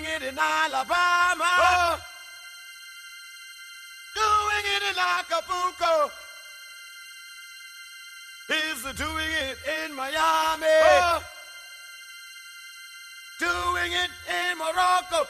Doing it in Alabama. Oh, doing it in Acapulco. He's doing it in Miami. Oh, doing it in Morocco.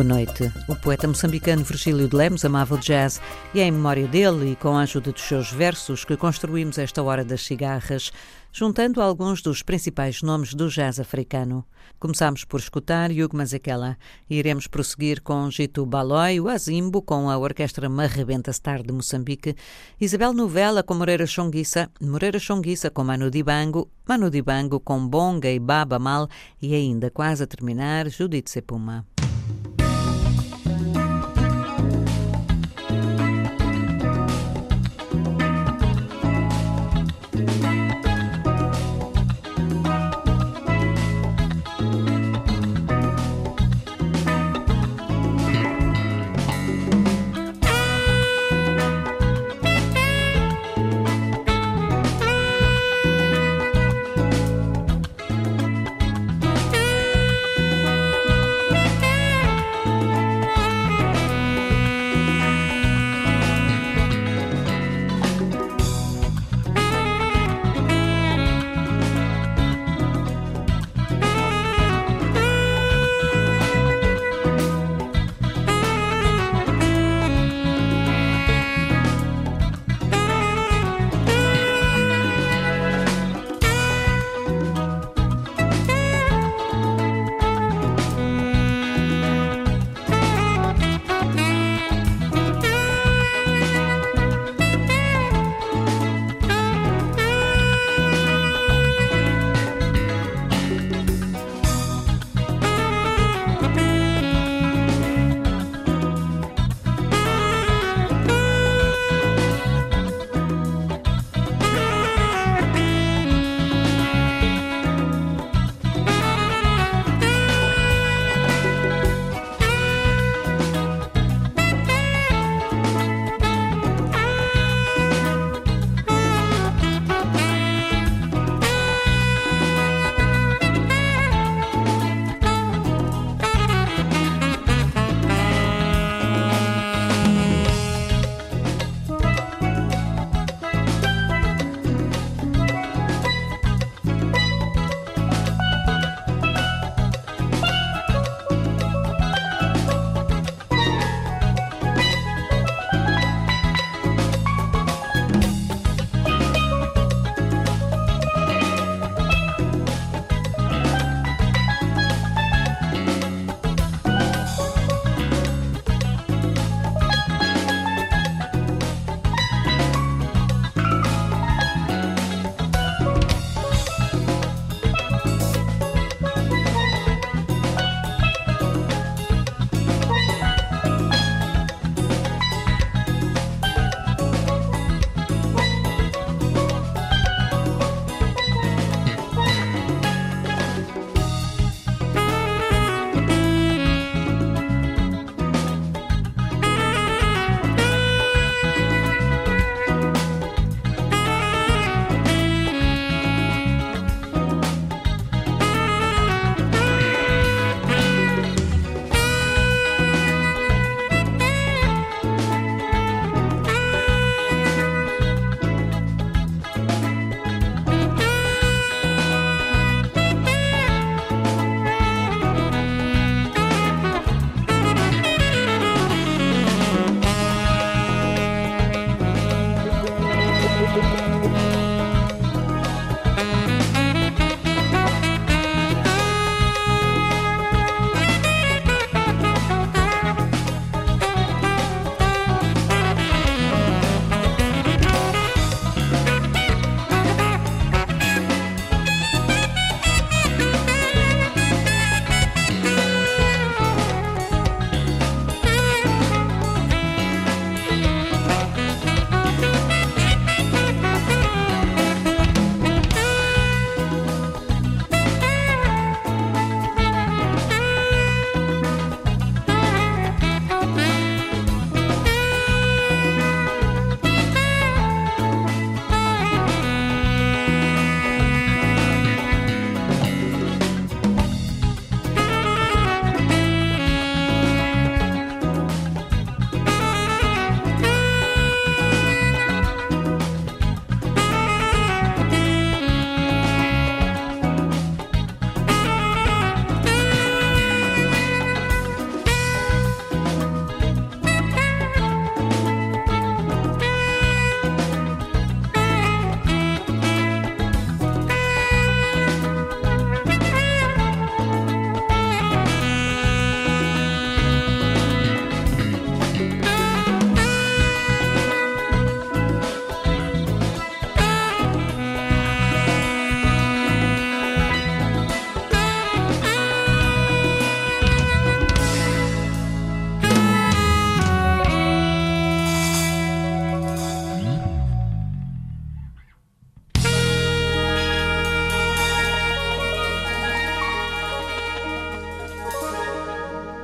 Boa noite. O poeta moçambicano Virgílio de Lemos amava o jazz e é em memória dele e com a ajuda dos seus versos que construímos esta Hora das Cigarras, juntando alguns dos principais nomes do jazz africano. Começámos por escutar Hugo Mazekela e iremos prosseguir com Gito Baloi, o Azimbo com a Orquestra Marrebenta Star de Moçambique, Isabel Novela com Moreira Chonguissa, Moreira Chonguissa com Manu Dibango, Manu Dibango com Bonga e Baba Mal e ainda quase a terminar Judite Sepuma.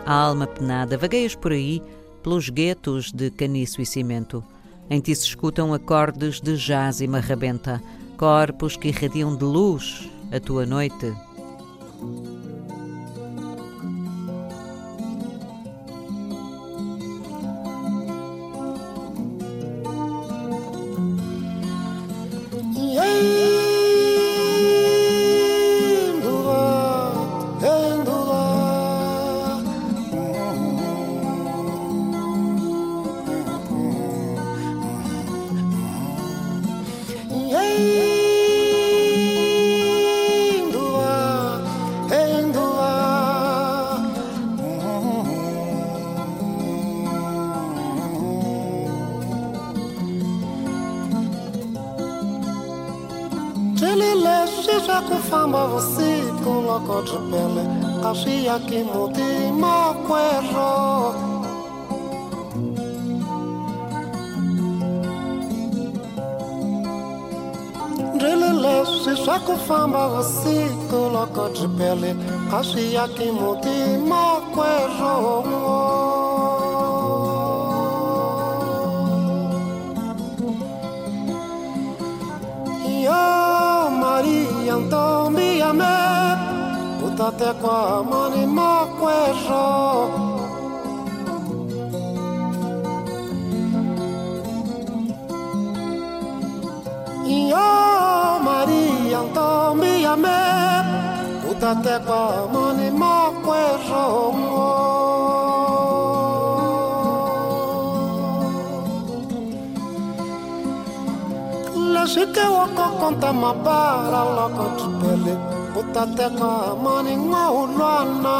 A alma penada, vagueias por aí pelos guetos de caniço e cimento. Em ti se escutam acordes de jazz e marrabenta, corpos que irradiam de luz a tua noite. Fatima. Shike woko konta mabala loko kipele. Utateka amani ngwa ulwana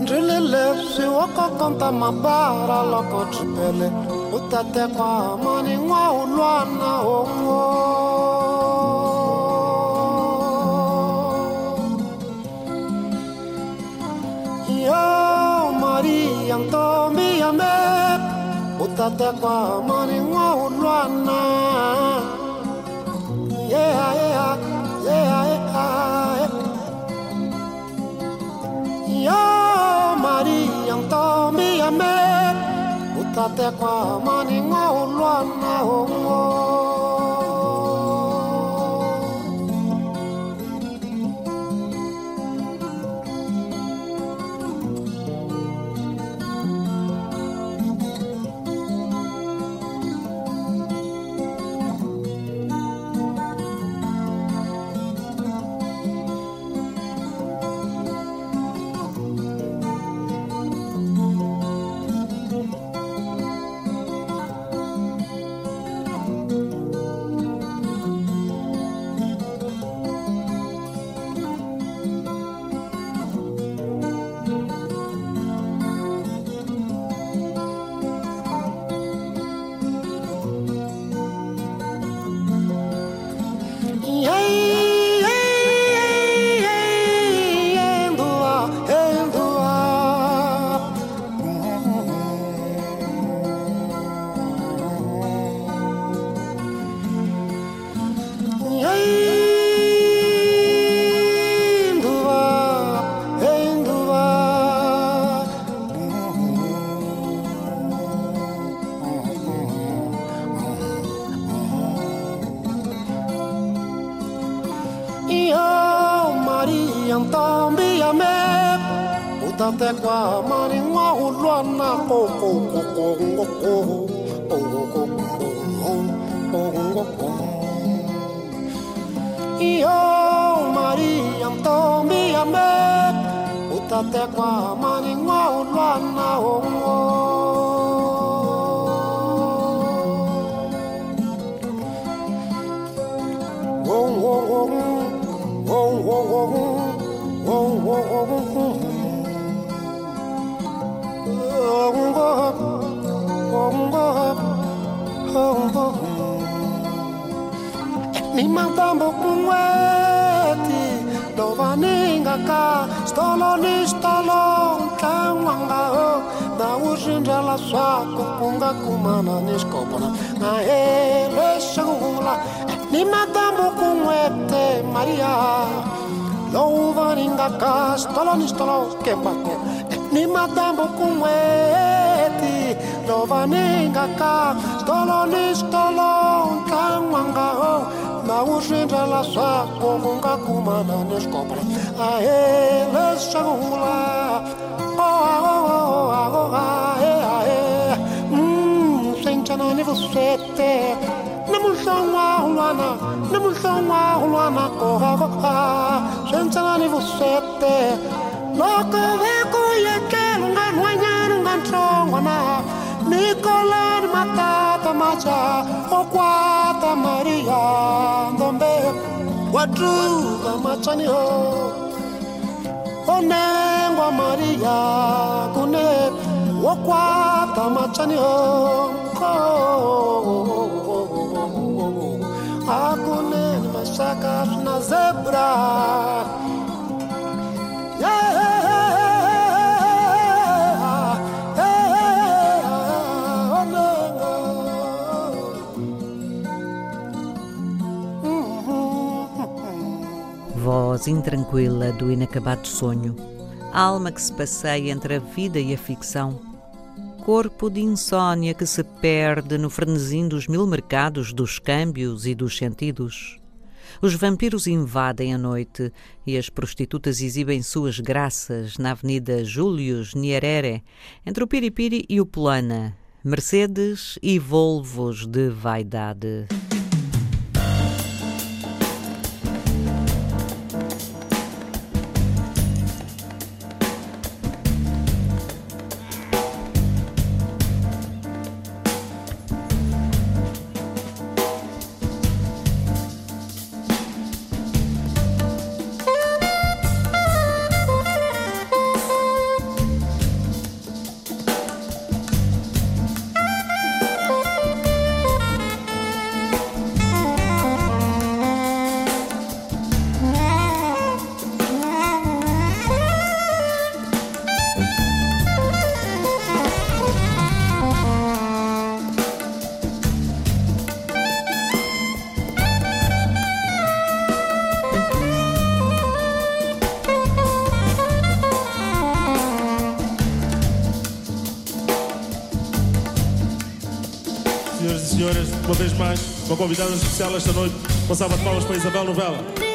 Ndrilele si woko konta mabala loko kipele. Utateka amani ngwa ulwana oh, oh. yantomia me utatekwa moningo ulwana yeah, yeah, yeah, yeah. yo mari yantomia me utatekwa moningo ulwana oh, oh. kwa maringwa o lwana koko. sua kukunga kumana niskopona na ele shangula é ni madamu kumwete é maria. Louva ringa castolo nistolo kembate é ni madamu kumweti louva ninga castolo nistolo kamwanga oh. Naushinda la um kukunga kumana niskopona na ele shangula tete. Nemusonwa ulwana Nemusonwa ulwana kohakoha Shensalani vusete. Loko veku yeke Lungan wanyar ungan trongwana Nicolan matata macha Okwata maria. Ndombe Wadruga machani ho. Onengwa maria Kune Okwata machani ho. Mashaka na zebra. Voz intranquila do inacabado sonho, alma que se passeia entre a vida e a ficção. Corpo de insônia que se perde no frenesim dos mil mercados dos câmbios e dos sentidos. Os vampiros invadem a noite e as prostitutas exibem suas graças na Avenida Július Nyerere, entre o Piripiri e o Polana, Mercedes e Volvos de vaidade. Convidada especial esta noite. Passava de palmas para Isabel Novela.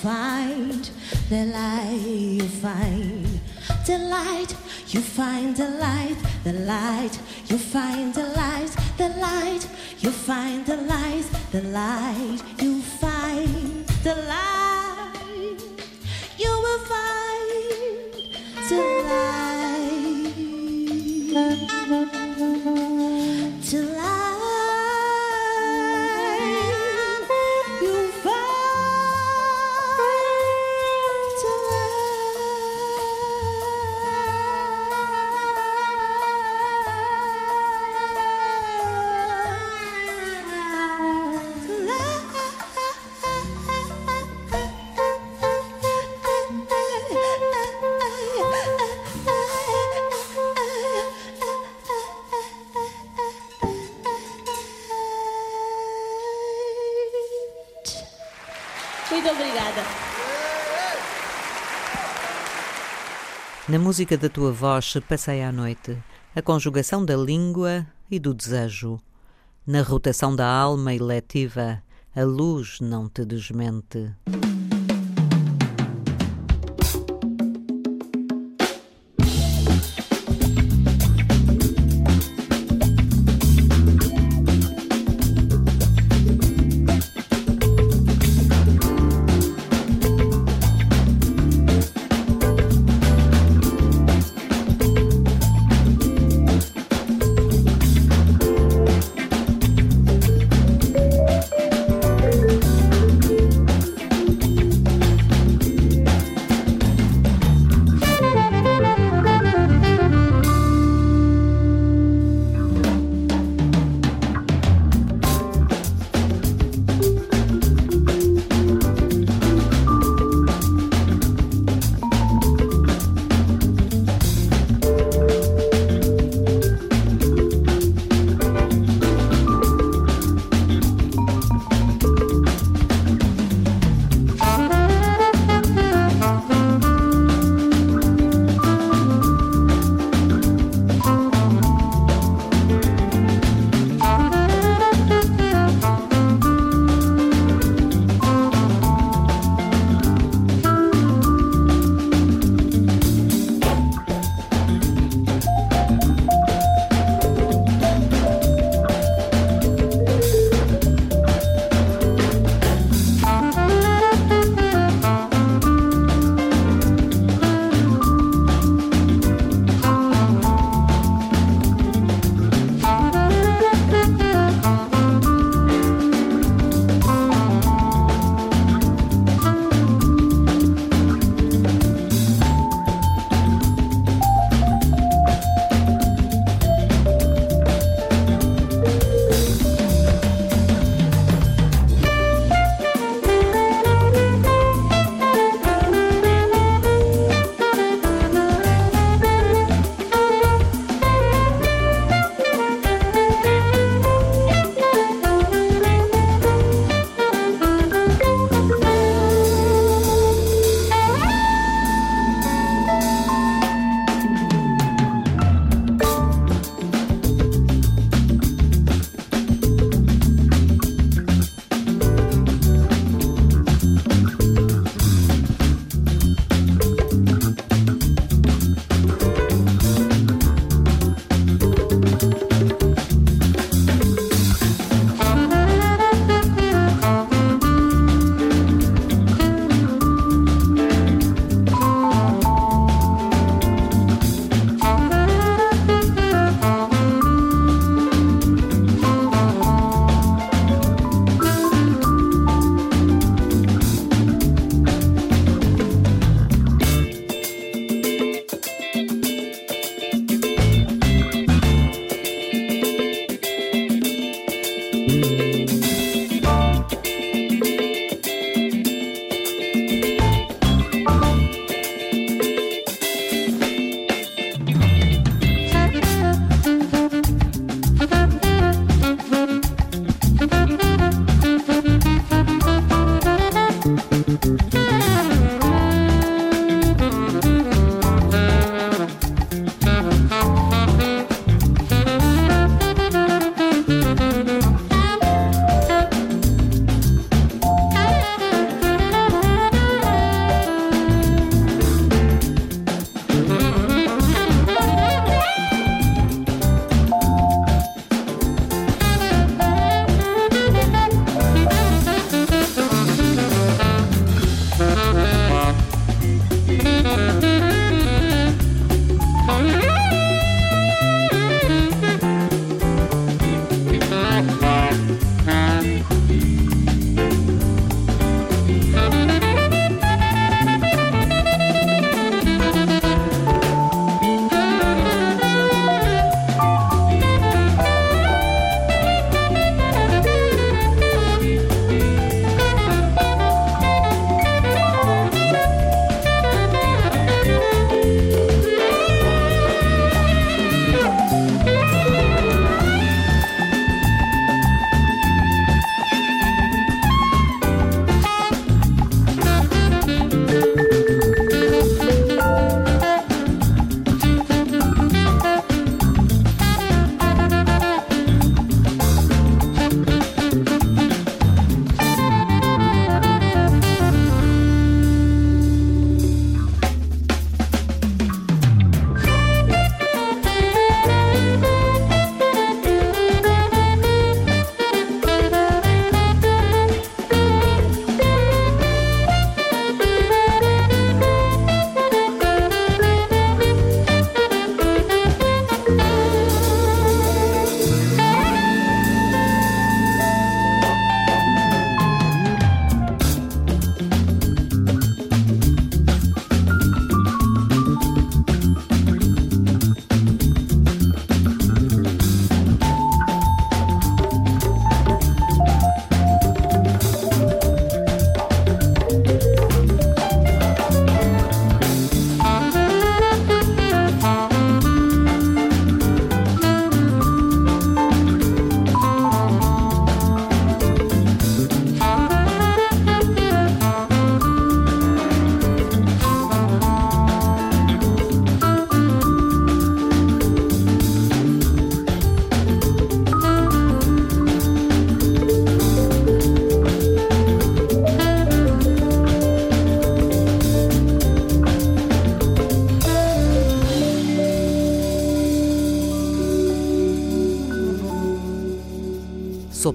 find the light, you find the light, you find the light, the light, you find the light, the light, you find the light, the light, you find the light, you will find the light. Na música da tua voz passei à noite a conjugação da língua e do desejo. Na rotação da alma eletiva, a luz não te desmente.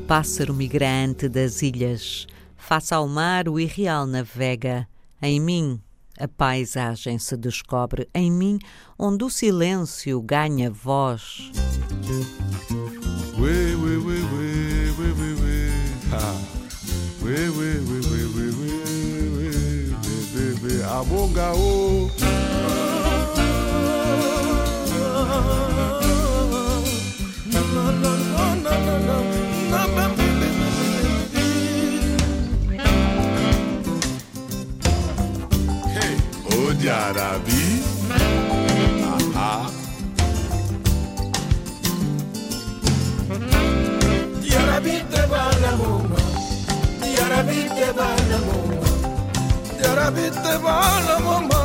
Pássaro migrante das ilhas. Faça ao mar o irreal navega. Em mim a paisagem se descobre. Em mim onde o silêncio ganha voz. Oui, oui, oui, oui, oui, oui, oui. Ah. chiara di... Ah, Chiara di te balla bomba, chiara di te balla bomba, chiara di te balla bomba,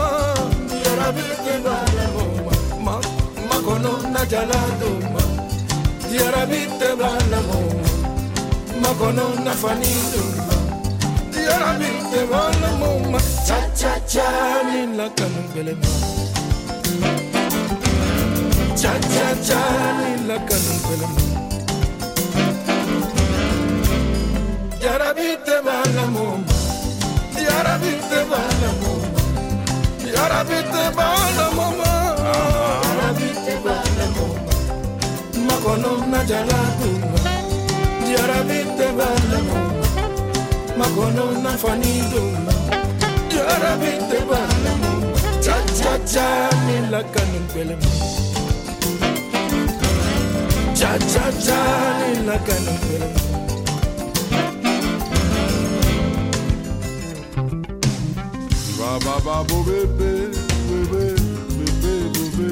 chiara di te balla bomba, ma, ma con una gialla bomba, chiara di te balla bomba, ma con una fanidumba. You're a beautiful woman. Cha cha cha, Nila Kanungelema. Cha cha cha, Nila Kanungelema. You're a beautiful woman. You're a beautiful na jala kuma. You're a. Makono na fani dunga Yarabite bala mumba Cha cha cha ni la kanun pele Cha cha cha ni la kanun pele Ba ba ba bo be be be be be be bo be.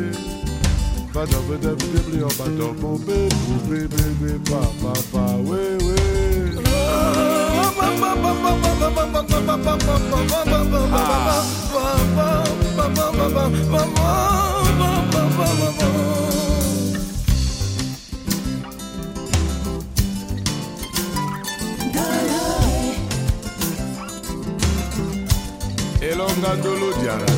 Ba da ba da be be ba da bo be bo be be be ba ba ba we we. Elonga dolo.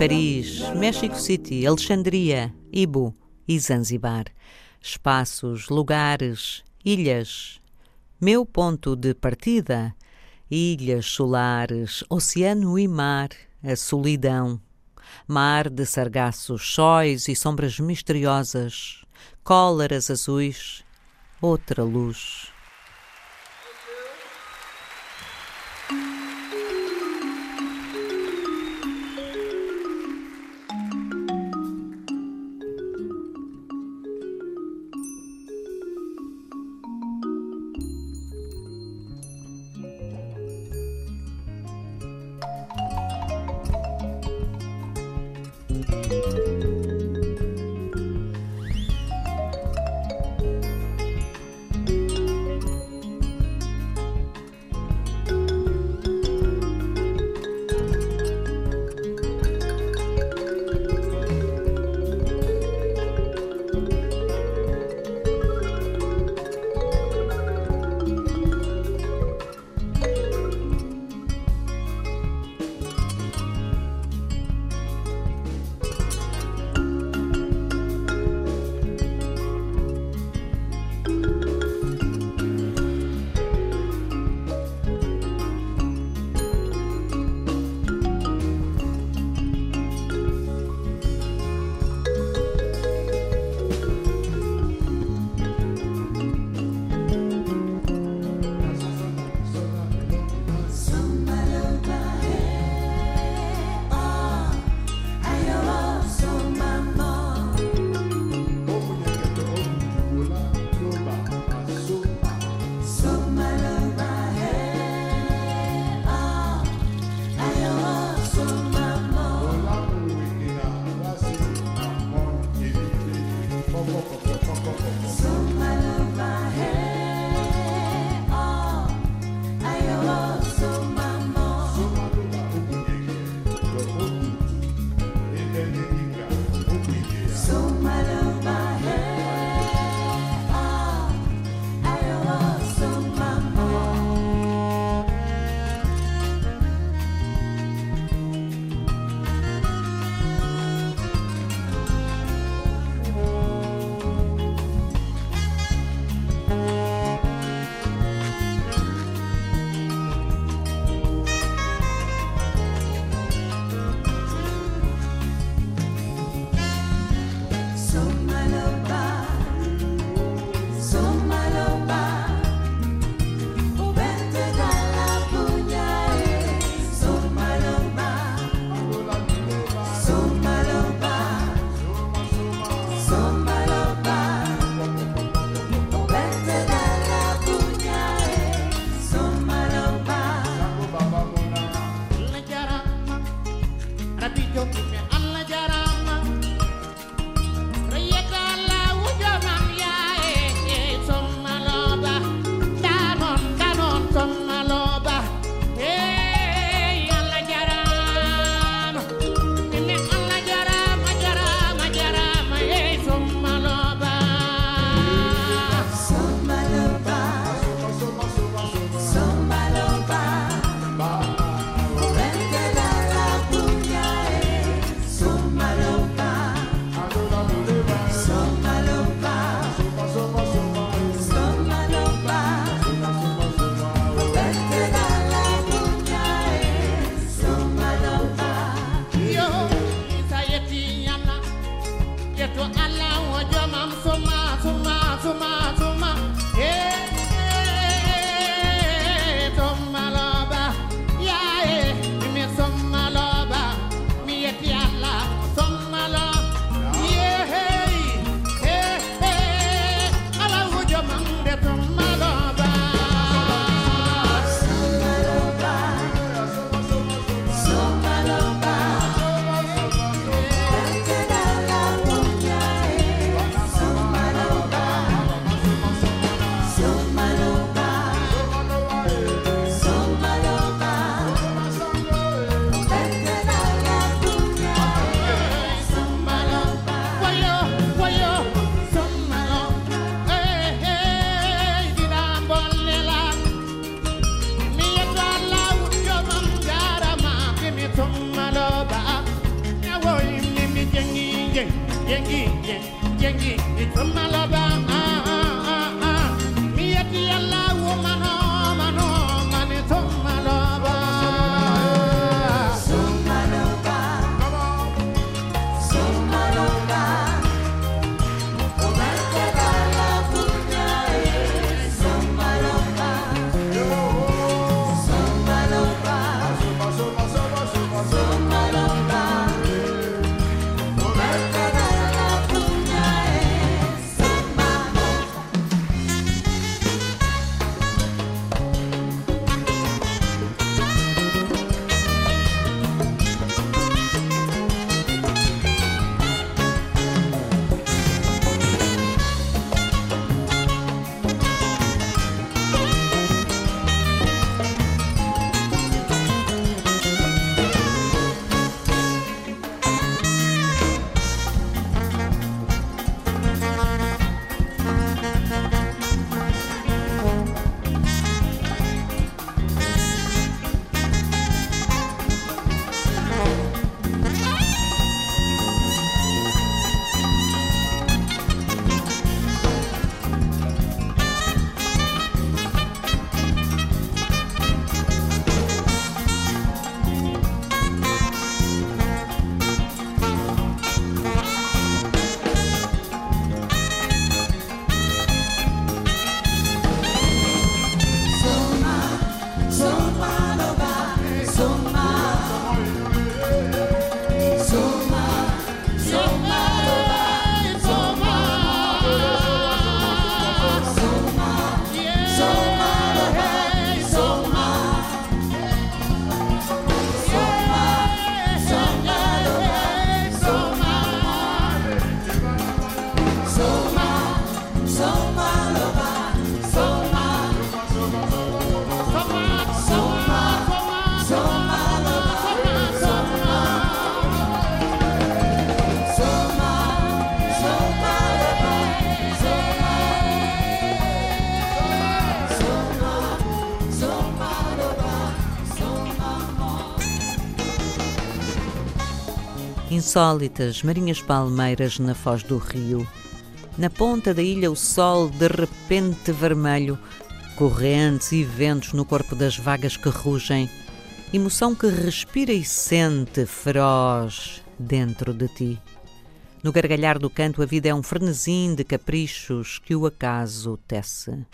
Paris, México City, Alexandria, Ibu e Zanzibar. Espaços, lugares, ilhas. Meu ponto de partida: ilhas solares, oceano e mar, a solidão. Mar de sargaços, sóis e sombras misteriosas, cóleras azuis, outra luz. Insólitas marinhas palmeiras na foz do rio. Na ponta da ilha, o sol de repente vermelho, correntes e ventos no corpo das vagas que rugem, emoção que respira e sente feroz dentro de ti. No gargalhar do canto, a vida é um frenesim de caprichos que o acaso tece.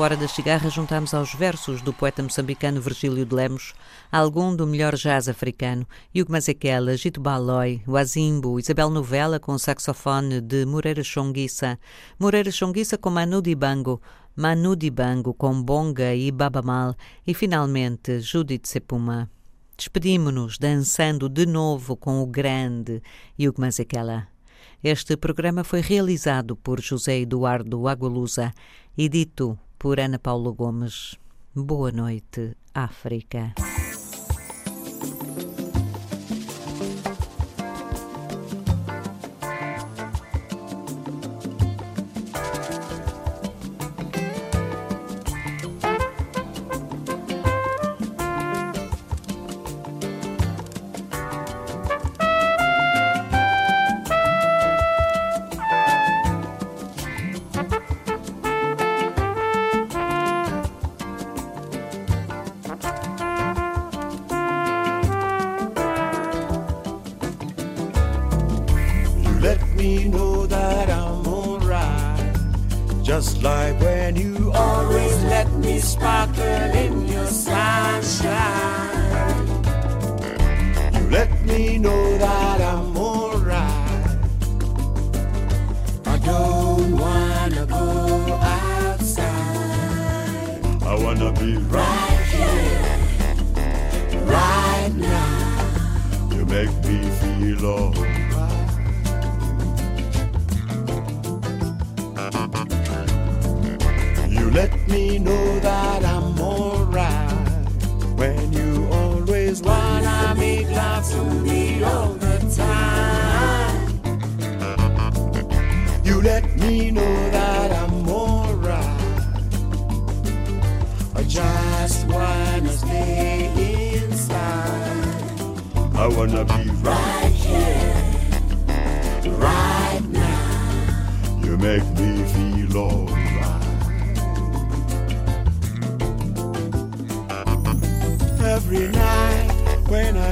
Hora das cigarras juntamos aos versos do poeta moçambicano Virgílio de Lemos algum do melhor jazz africano, Hugo Mazekela, Gito Baloi, Wazimbo, Isabel Novella com saxofone de Moreira Chonguissa, Moreira Chonguissa com Manu Dibango, Manu Dibango com Bonga e Babamal e finalmente Judith Sepuma. Despedimo-nos dançando de novo com o grande Hugo Mazekela. Este programa foi realizado por José Eduardo Agualusa e dito por Ana Paula Gomes. Boa noite, África. just like when you always let me sparkle in your sunshine. You let me know that I'm alright. I don't wanna go outside. I wanna be right here, right now. You make me feel alright. me know that I'm alright. When you always wanna make love to me all the time. You let me know that I'm alright. I just wanna stay inside. I wanna be right here, right now. You make me feel alright.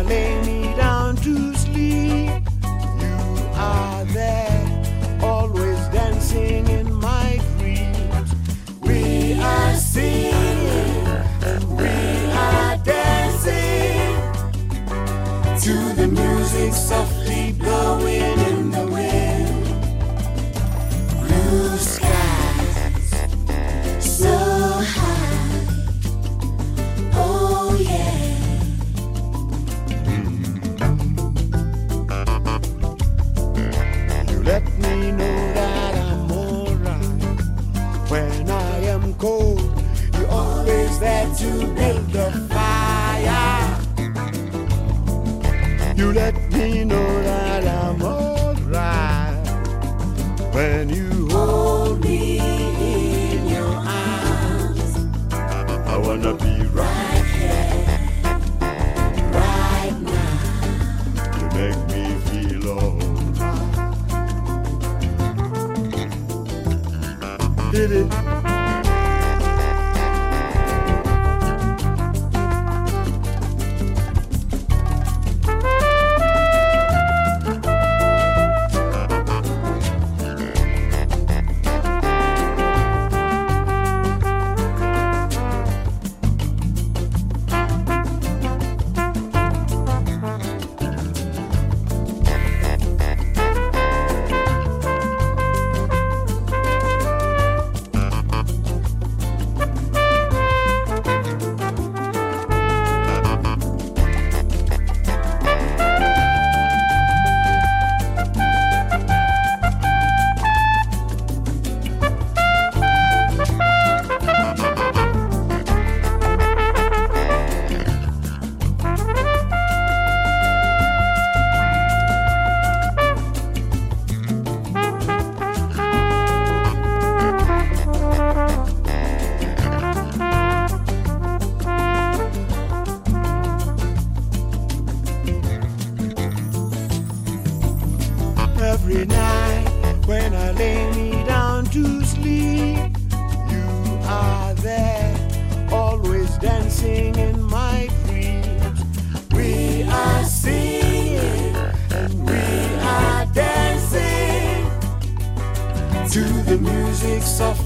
name you let me know. Soft.